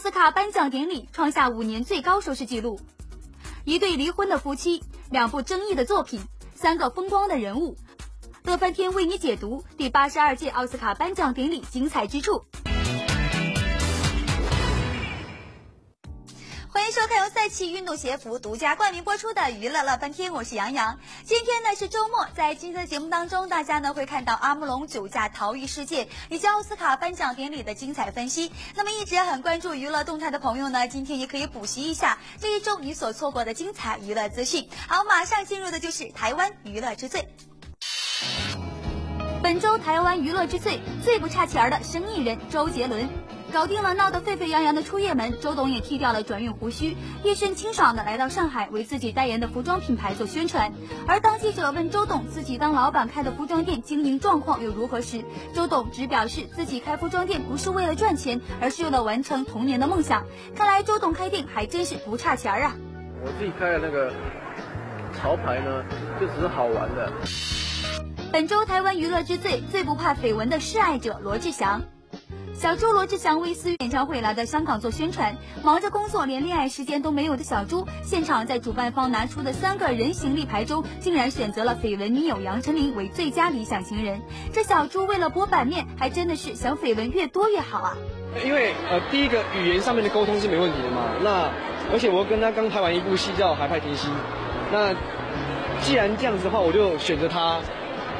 奥斯卡颁奖典礼创下五年最高收视纪录。一对离婚的夫妻，两部争议的作品，三个风光的人物，乐翻天为你解读第八十二届奥斯卡颁奖典礼精彩之处。欢迎收看由赛奇运动鞋服独家冠名播出的《娱乐乐翻天》，我是杨洋。今天呢是周末，在今天的节目当中，大家呢会看到阿姆隆酒驾逃逸事件以及奥斯卡颁奖典礼的精彩分析。那么一直很关注娱乐动态的朋友呢，今天也可以补习一下这一周你所错过的精彩娱乐资讯。好，马上进入的就是台湾娱乐之最。本周台湾娱乐之最最不差钱儿的生意人周杰伦。搞定了闹得沸沸扬扬的出夜门，周董也剃掉了转运胡须，一身清爽的来到上海为自己代言的服装品牌做宣传。而当记者问周董自己当老板开的服装店经营状况又如何时，周董只表示自己开服装店不是为了赚钱，而是为了完成童年的梦想。看来周董开店还真是不差钱儿啊！我自己开的那个潮牌呢，就只是好玩的。本周台湾娱乐之最最不怕绯闻的示爱者罗志祥。小猪罗志祥为私演唱会来到香港做宣传，忙着工作连恋爱时间都没有的小猪，现场在主办方拿出的三个人形立牌中，竟然选择了绯闻女友杨丞琳为最佳理想情人。这小猪为了博版面，还真的是想绯闻越多越好啊！因为呃，第一个语言上面的沟通是没问题的嘛。那而且我跟他刚拍完一部戏叫《海派甜心》，那既然这样子的话，我就选择他，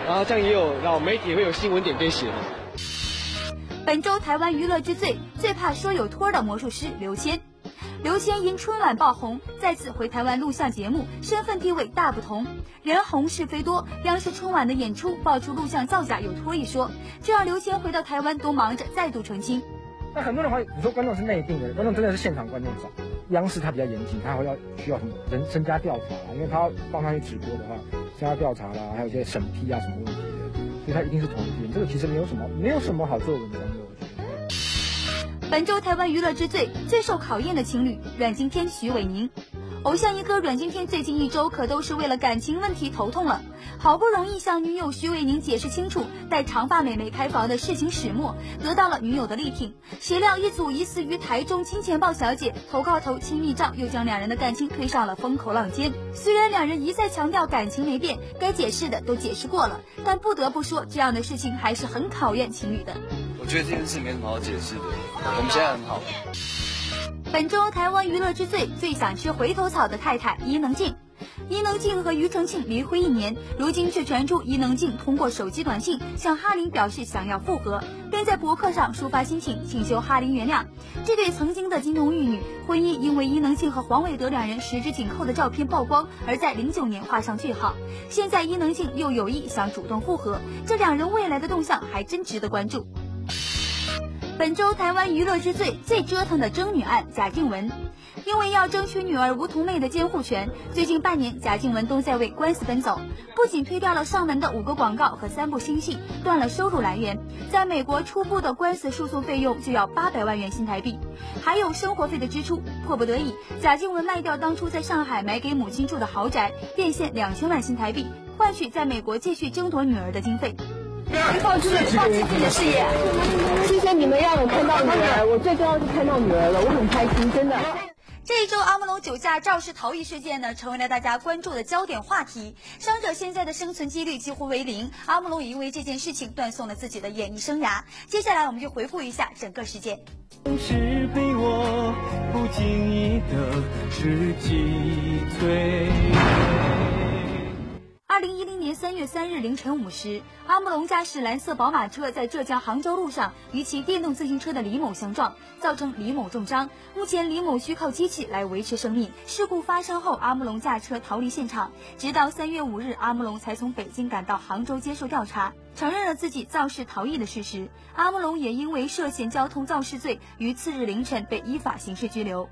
然后这样也有让媒体会有新闻点可以写嘛。本周台湾娱乐之最，最怕说有托的魔术师刘谦。刘谦因春晚爆红，再次回台湾录像节目，身份地位大不同。人红是非多，央视春晚的演出爆出录像造假有托一说，这让刘谦回到台湾都忙着再度澄清。那很多人怀疑，你说观众是内定的，观众真的是现场观众找。央视它比较严谨，它会要需要什么人身家调查，因为它要放上去直播的话，身家调查啦，还有一些审批啊什么问题，所以它一定是同一天。这个其实没有什么，没有什么好做文章的。本周台湾娱乐之最最受考验的情侣阮经天、徐伟宁，偶像一哥阮经天最近一周可都是为了感情问题头痛了，好不容易向女友徐伟宁解释清楚带长发美眉开房的事情始末，得到了女友的力挺，谁料一组疑似于台中金钱豹小姐投靠头亲密照，又将两人的感情推上了风口浪尖。虽然两人一再强调感情没变，该解释的都解释过了，但不得不说这样的事情还是很考验情侣的。我觉得这件事没什么好解释的，我们现在很好。本周台湾娱乐之最，最想吃回头草的太太伊能静。伊能静和庾澄庆离婚一年，如今却传出伊能静通过手机短信向哈林表示想要复合，并在博客上抒发心情，请求哈林原谅。这对曾经的金童玉女婚姻，因为伊能静和黄伟德两人十指紧扣的照片曝光，而在零九年画上句号。现在伊能静又有意想主动复合，这两人未来的动向还真值得关注。本周台湾娱乐之最最折腾的争女案，贾静雯，因为要争取女儿吴桐妹的监护权，最近半年贾静雯都在为官司奔走，不仅推掉了上门的五个广告和三部新戏，断了收入来源，在美国初步的官司诉讼费用就要八百万元新台币，还有生活费的支出，迫不得已，贾静雯卖掉当初在上海买给母亲住的豪宅，变现两千万新台币，换取在美国继续争夺女儿的经费。放弃了，放弃自己的事业。谢谢你们让我看到女儿，我最重要是看到女儿了，我很开心，真的。这一周阿姆隆酒驾肇事逃逸事件呢，成为了大家关注的焦点话题。伤者现在的生存几率几乎为零，阿姆隆也因为这件事情断送了自己的演艺生涯。接下来我们就回顾一下整个事件。是被我不经意的是击退。二零一零年三月三日凌晨五时，阿姆隆驾驶蓝色宝马车在浙江杭州路上与骑电动自行车的李某相撞，造成李某重伤。目前李某需靠机器来维持生命。事故发生后，阿姆隆驾车逃离现场，直到三月五日，阿姆隆才从北京赶到杭州接受调查，承认了自己肇事逃逸的事实。阿姆隆也因为涉嫌交通肇事罪，于次日凌晨被依法刑事拘留。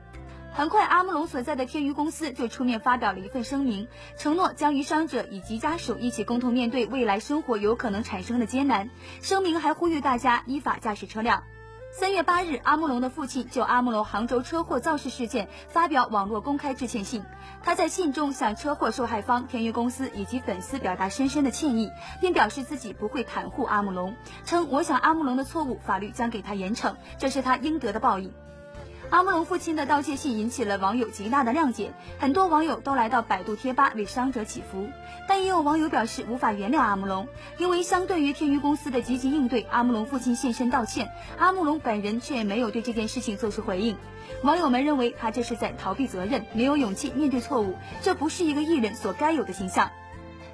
很快，阿姆隆所在的天娱公司就出面发表了一份声明，承诺将与伤者以及家属一起共同面对未来生活有可能产生的艰难。声明还呼吁大家依法驾驶车辆。三月八日，阿姆隆的父亲就阿姆隆杭州车祸肇事事件发表网络公开致歉信。他在信中向车祸受害方天娱公司以及粉丝表达深深的歉意，并表示自己不会袒护阿姆隆，称我想阿姆隆的错误，法律将给他严惩，这是他应得的报应。阿姆龙父亲的道歉信引起了网友极大的谅解，很多网友都来到百度贴吧为伤者祈福。但也有网友表示无法原谅阿姆龙，因为相对于天娱公司的积极应对，阿姆龙父亲现身道歉，阿姆龙本人却没有对这件事情做出回应。网友们认为他这是在逃避责任，没有勇气面对错误，这不是一个艺人所该有的形象。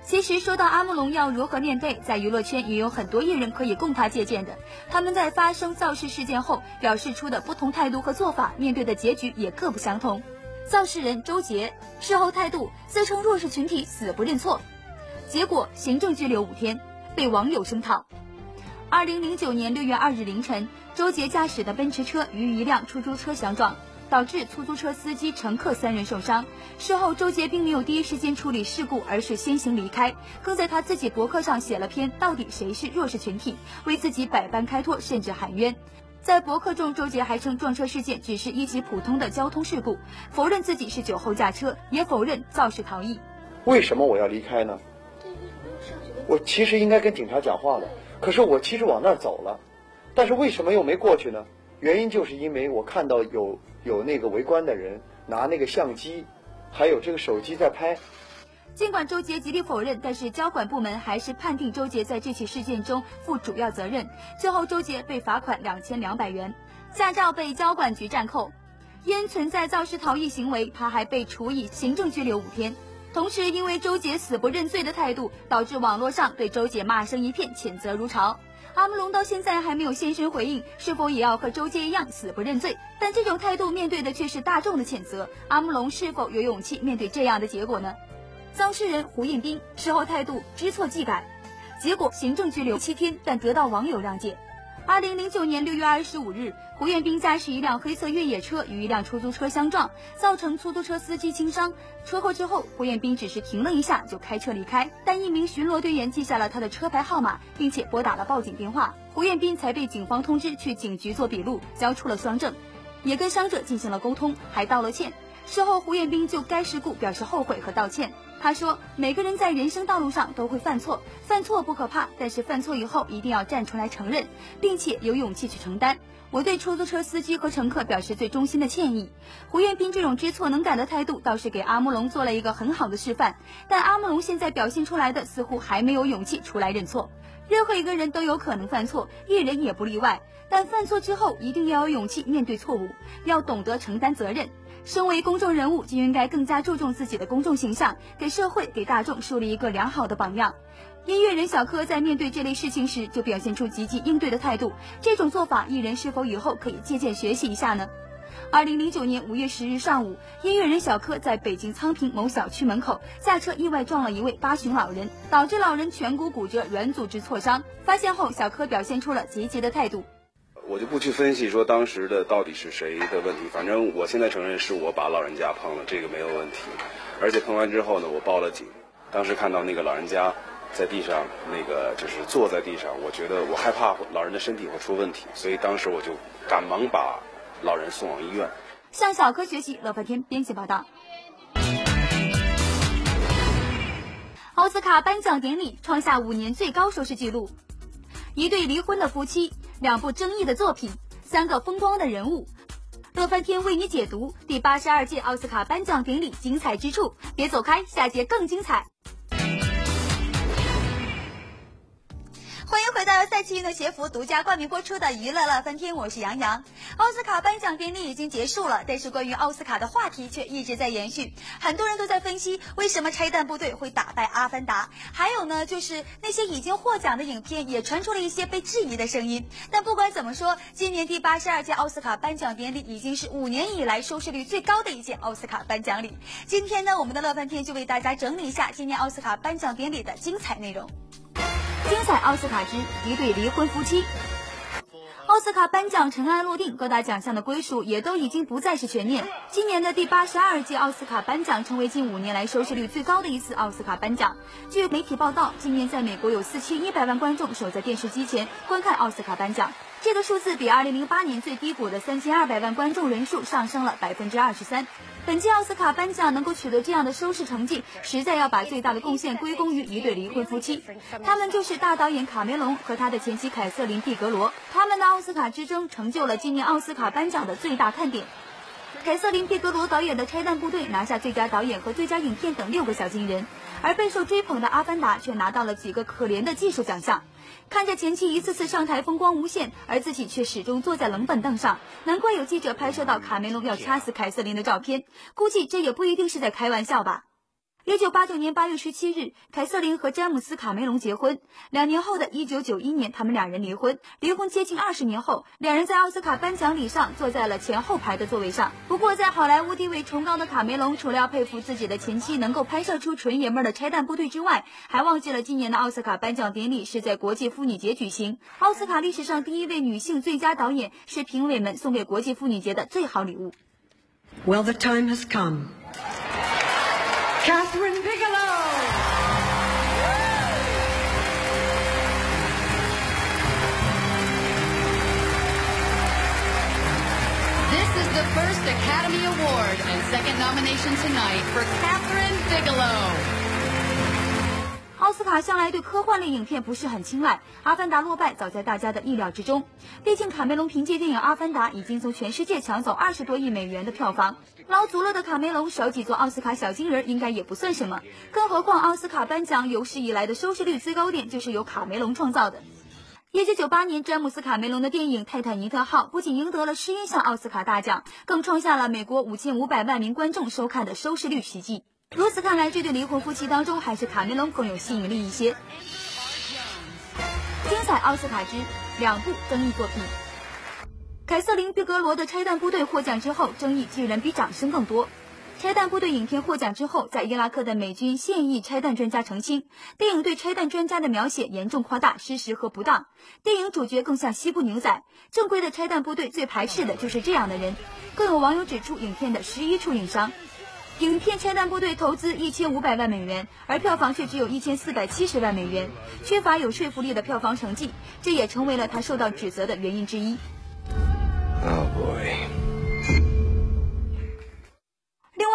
其实说到阿木龙要如何面对，在娱乐圈也有很多艺人可以供他借鉴的。他们在发生造势事件后表示出的不同态度和做法，面对的结局也各不相同。造势人周杰事后态度自称弱势群体死不认错，结果行政拘留五天，被网友声讨。二零零九年六月二日凌晨，周杰驾驶的奔驰车与一辆出租车相撞。导致出租车司机、乘客三人受伤。事后，周杰并没有第一时间处理事故，而是先行离开，更在他自己博客上写了篇“到底谁是弱势群体”，为自己百般开脱，甚至喊冤。在博客中，周杰还称撞车事件只是一起普通的交通事故，否认自己是酒后驾车，也否认肇事逃逸。为什么我要离开呢？我其实应该跟警察讲话的，可是我其实往那儿走了，但是为什么又没过去呢？原因就是因为我看到有。有那个围观的人拿那个相机，还有这个手机在拍。尽管周杰极力否认，但是交管部门还是判定周杰在这起事件中负主要责任。最后，周杰被罚款两千两百元，驾照被交管局暂扣。因存在肇事逃逸行为，他还被处以行政拘留五天。同时，因为周杰死不认罪的态度，导致网络上对周杰骂声一片，谴责如潮。阿姆龙到现在还没有现身回应，是否也要和周杰一样死不认罪？但这种态度面对的却是大众的谴责。阿姆龙是否有勇气面对这样的结果呢？当事人胡彦斌事后态度知错即改，结果行政拘留七天，但得到网友谅解。二零零九年六月二十五日，胡彦斌驾驶一辆黑色越野车与一辆出租车相撞，造成出租车司机轻伤。车祸之后，胡彦斌只是停了一下就开车离开，但一名巡逻队员记下了他的车牌号码，并且拨打了报警电话，胡彦斌才被警方通知去警局做笔录，交出了双证，也跟伤者进行了沟通，还道了歉。事后，胡彦斌就该事故表示后悔和道歉。他说：“每个人在人生道路上都会犯错，犯错不可怕，但是犯错以后一定要站出来承认，并且有勇气去承担。”我对出租车司机和乘客表示最衷心的歉意。胡彦斌这种知错能改的态度，倒是给阿木龙做了一个很好的示范。但阿木龙现在表现出来的，似乎还没有勇气出来认错。任何一个人都有可能犯错，艺人也不例外。但犯错之后，一定要有勇气面对错误，要懂得承担责任。身为公众人物，就应该更加注重自己的公众形象，给社会、给大众树立一个良好的榜样。音乐人小柯在面对这类事情时，就表现出积极应对的态度。这种做法，艺人是否以后可以借鉴学习一下呢？二零零九年五月十日上午，音乐人小柯在北京昌平某小区门口驾车意外撞了一位八旬老人，导致老人颧骨骨折、软组织挫伤。发现后，小柯表现出了积极的态度。我就不去分析说当时的到底是谁的问题，反正我现在承认是我把老人家碰了，这个没有问题。而且碰完之后呢，我报了警。当时看到那个老人家在地上，那个就是坐在地上，我觉得我害怕老人的身体会出问题，所以当时我就赶忙把老人送往医院。向小柯学习，乐翻天编辑报道。奥斯卡颁奖典礼创下五年最高收视纪录，一对离婚的夫妻。两部争议的作品，三个风光的人物，乐翻天为你解读第八十二届奥斯卡颁奖典礼精彩之处。别走开，下节更精彩。欢迎回到赛奇运动鞋服独家冠名播出的娱乐乐翻天，我是杨洋。奥斯卡颁奖典礼已经结束了，但是关于奥斯卡的话题却一直在延续。很多人都在分析为什么拆弹部队会打败阿凡达，还有呢，就是那些已经获奖的影片也传出了一些被质疑的声音。但不管怎么说，今年第八十二届奥斯卡颁奖典礼已经是五年以来收视率最高的一届奥斯卡颁奖礼。今天呢，我们的乐翻天就为大家整理一下今年奥斯卡颁奖典礼的精彩内容。精彩奥斯卡之一对离婚夫妻。奥斯卡颁奖尘埃落定，各大奖项的归属也都已经不再是悬念。今年的第八十二届奥斯卡颁奖成为近五年来收视率最高的一次奥斯卡颁奖。据媒体报道，今年在美国有四千一百万观众守在电视机前观看奥斯卡颁奖。这个数字比2008年最低谷的3200万观众人数上升了百分之二十三。本届奥斯卡颁奖能够取得这样的收视成绩，实在要把最大的贡献归功于一对离婚夫妻，他们就是大导演卡梅隆和他的前妻凯瑟琳·毕格罗。他们的奥斯卡之争成就了今年奥斯卡颁奖的最大看点。凯瑟琳·毕格罗导演的《拆弹部队》拿下最佳导演和最佳影片等六个小金人，而备受追捧的《阿凡达》却拿到了几个可怜的技术奖项。看着前妻一次次上台风光无限，而自己却始终坐在冷板凳上，难怪有记者拍摄到卡梅隆要掐死凯瑟琳的照片。估计这也不一定是在开玩笑吧。一九八九年八月十七日，凯瑟琳和詹姆斯·卡梅隆结婚。两年后的一九九一年，他们两人离婚。离婚接近二十年后，两人在奥斯卡颁奖礼上坐在了前后排的座位上。不过，在好莱坞地位崇高的卡梅隆，除了要佩服自己的前妻能够拍摄出纯爷们的拆弹部队之外，还忘记了今年的奥斯卡颁奖典礼是在国际妇女节举行。奥斯卡历史上第一位女性最佳导演，是评委们送给国际妇女节的最好礼物。Well, the time has come. Catherine Bigelow. This is the first Academy Award and second nomination tonight for Catherine Bigelow. 奥斯卡向来对科幻类影片不是很青睐，《阿凡达》落败早在大家的意料之中。毕竟卡梅隆凭借电影《阿凡达》已经从全世界抢走二十多亿美元的票房，捞足了的卡梅隆少几座奥斯卡小金人应该也不算什么。更何况奥斯卡颁奖有史以来的收视率最高点就是由卡梅隆创造的。一九九八年，詹姆斯·卡梅隆的电影《泰坦尼克号》不仅赢得了十一项奥斯卡大奖，更创下了美国五千五百万名观众收看的收视率奇迹。如此看来，这对离婚夫妻当中，还是卡梅隆更有吸引力一些。精彩奥斯卡之两部争议作品。凯瑟琳·毕格罗的《拆弹部队》获奖之后，争议居然比掌声更多。《拆弹部队》影片获奖之后，在伊拉克的美军现役拆弹专家澄清，电影对拆弹专家的描写严重夸大、失实和不当。电影主角更像西部牛仔，正规的拆弹部队最排斥的就是这样的人。更有网友指出，影片的十一处硬伤。影片《拆弹部队》投资一千五百万美元，而票房却只有一千四百七十万美元，缺乏有说服力的票房成绩，这也成为了他受到指责的原因之一。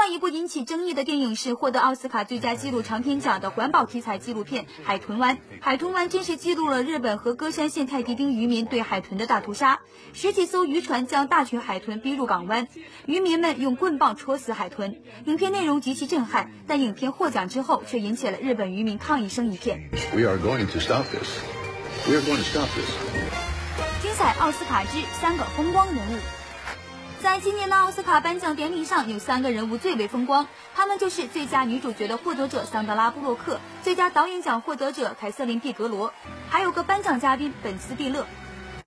一部引起争议的电影是获得奥斯卡最佳纪录长片奖的环保题材纪录片《海豚湾》。海豚湾真实记录了日本和歌山县太平町渔民对海豚的大屠杀。十几艘渔船将大群海豚逼入港湾，渔民们用棍棒戳死海豚。影片内容极其震撼，但影片获奖之后却引起了日本渔民抗议声一片。We are going to stop this. We are going to stop this. 精彩奥斯卡之三个风光人物。在今年的奥斯卡颁奖典礼上，有三个人物最为风光，他们就是最佳女主角的获得者桑德拉·布洛克、最佳导演奖获得者凯瑟琳·毕格罗，还有个颁奖嘉宾本·斯蒂勒。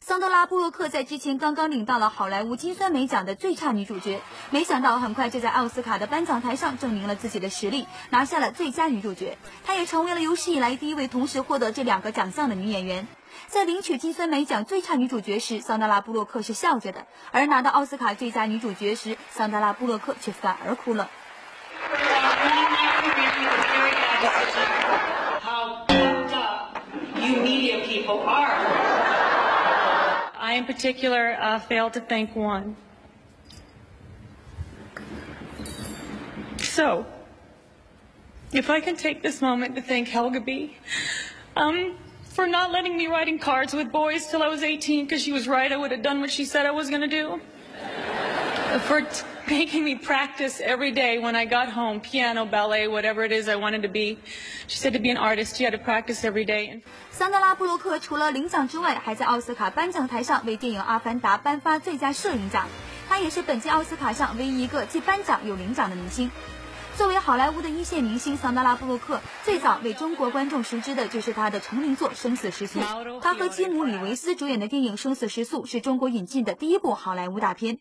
桑德拉·布洛克在之前刚刚领到了好莱坞金酸梅奖的最差女主角，没想到很快就在奥斯卡的颁奖台上证明了自己的实力，拿下了最佳女主角。她也成为了有史以来第一位同时获得这两个奖项的女演员。在领取金酸梅奖最差女主角时，桑德拉·布洛克是笑着的；而拿到奥斯卡最佳女主角时，桑德拉·布洛克却反而哭了。 how fucked up you media people are. I, in particular, uh, failed to thank one. So, if I can take this moment to thank Helga B. Um, for not letting me writing cards with boys till I was 18 because she was right, I would have done what she said I was going to do. For t- making me practice every day when I got home, piano, ballet, whatever it is I wanted to be. She said to be an artist, you had to practice every day. 桑德拉·布洛克除了领奖之外，还在奥斯卡颁奖台上为电影《阿凡达》颁发最佳摄影奖。她也是本届奥斯卡上唯一一个既颁奖又领奖的明星。 作为好莱坞的一线明星，桑德拉·布洛克最早为中国观众熟知的就是她的成名作《生死时速》。她和基姆·里维斯主演的电影《生死时速》是中国引进的第一部好莱坞大片。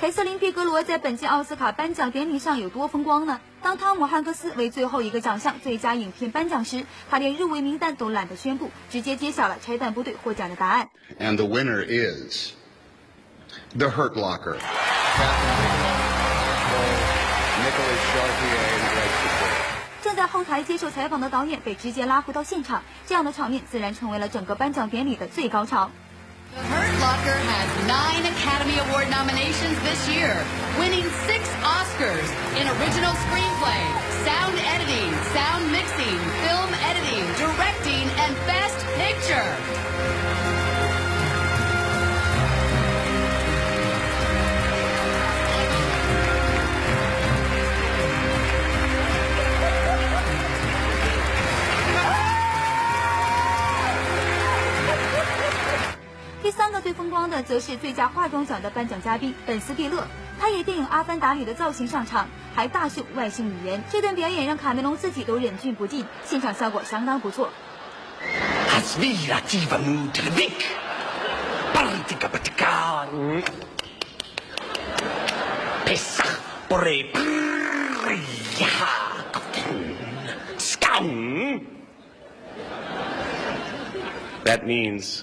凯瑟琳·皮格罗在本届奥斯卡颁奖典礼上有多风光呢？当汤姆·汉克斯为最后一个奖项最佳影片颁奖时，他连入围名单都懒得宣布，直接揭晓了《拆弹部队》获奖的答案。And the winner is The Hurt Locker. 正在后台接受采访的导演被直接拉回到现场，这样的场面自然成为了整个颁奖典礼的最高潮。The Hurt Locker has nine Academy Award nominations this year, winning six Oscars in original screenplay, sound editing, sound mixing, film editing, directing, and best picture. 光的，则是最佳化妆奖的颁奖嘉宾本·斯蒂勒。他以电影《阿凡达》里的造型上场，还大秀外星语言。这段表演让卡梅隆自己都忍俊不禁，现场效果相当不错。That means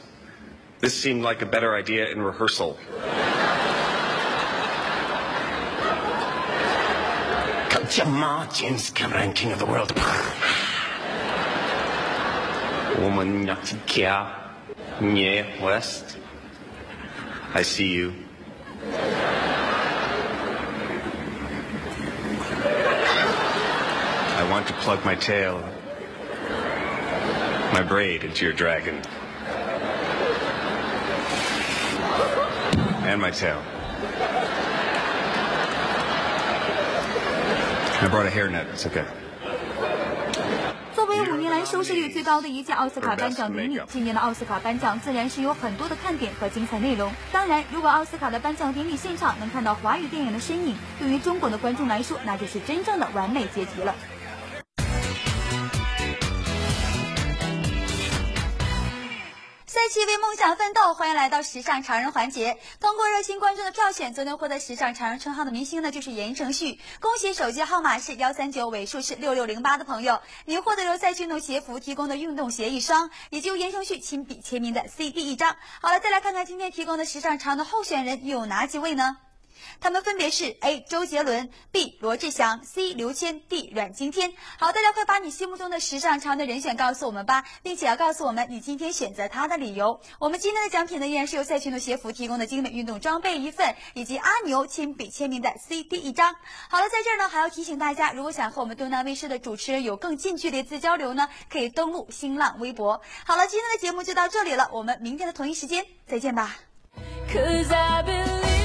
this seemed like a better idea in rehearsal. Kajama James Cameron, King of the World. Woman not care. Nye West. I see you. I want to plug my tail, my braid into your dragon. And my tail. I brought a hairnet. It's okay. 作为五年来收视率最高的一届奥斯卡颁奖典礼，今年的奥斯卡颁奖自然是有很多的看点和精彩内容。当然，如果奥斯卡的颁奖典礼现场能看到华语电影的身影，对于中国的观众来说，那就是真正的完美结局了。赛期为梦想奋斗，欢迎来到时尚潮人环节。通过热心观众的票选，昨天获得时尚潮人称号的明星呢，就是言承旭。恭喜手机号码是幺三九尾数是六六零八的朋友，您获得由赛区运动鞋服提供的运动鞋一双，以及由言承旭亲笔签名的 CD 一张。好了，再来看看今天提供的时尚潮的候选人有哪几位呢？他们分别是 A. 周杰伦，B. 罗志祥，C. 刘谦，D. 阮经天。好，大家快把你心目中的时尚潮的人选告诉我们吧，并且要告诉我们你今天选择他的理由。我们今天的奖品呢，依然是由赛群的鞋服提供的精美运动装备一份，以及阿牛亲笔签名的 CD 一张。好了，在这儿呢，还要提醒大家，如果想和我们东南卫视的主持人有更近距离的交流呢，可以登录新浪微博。好了，今天的节目就到这里了，我们明天的同一时间再见吧。Cause I believe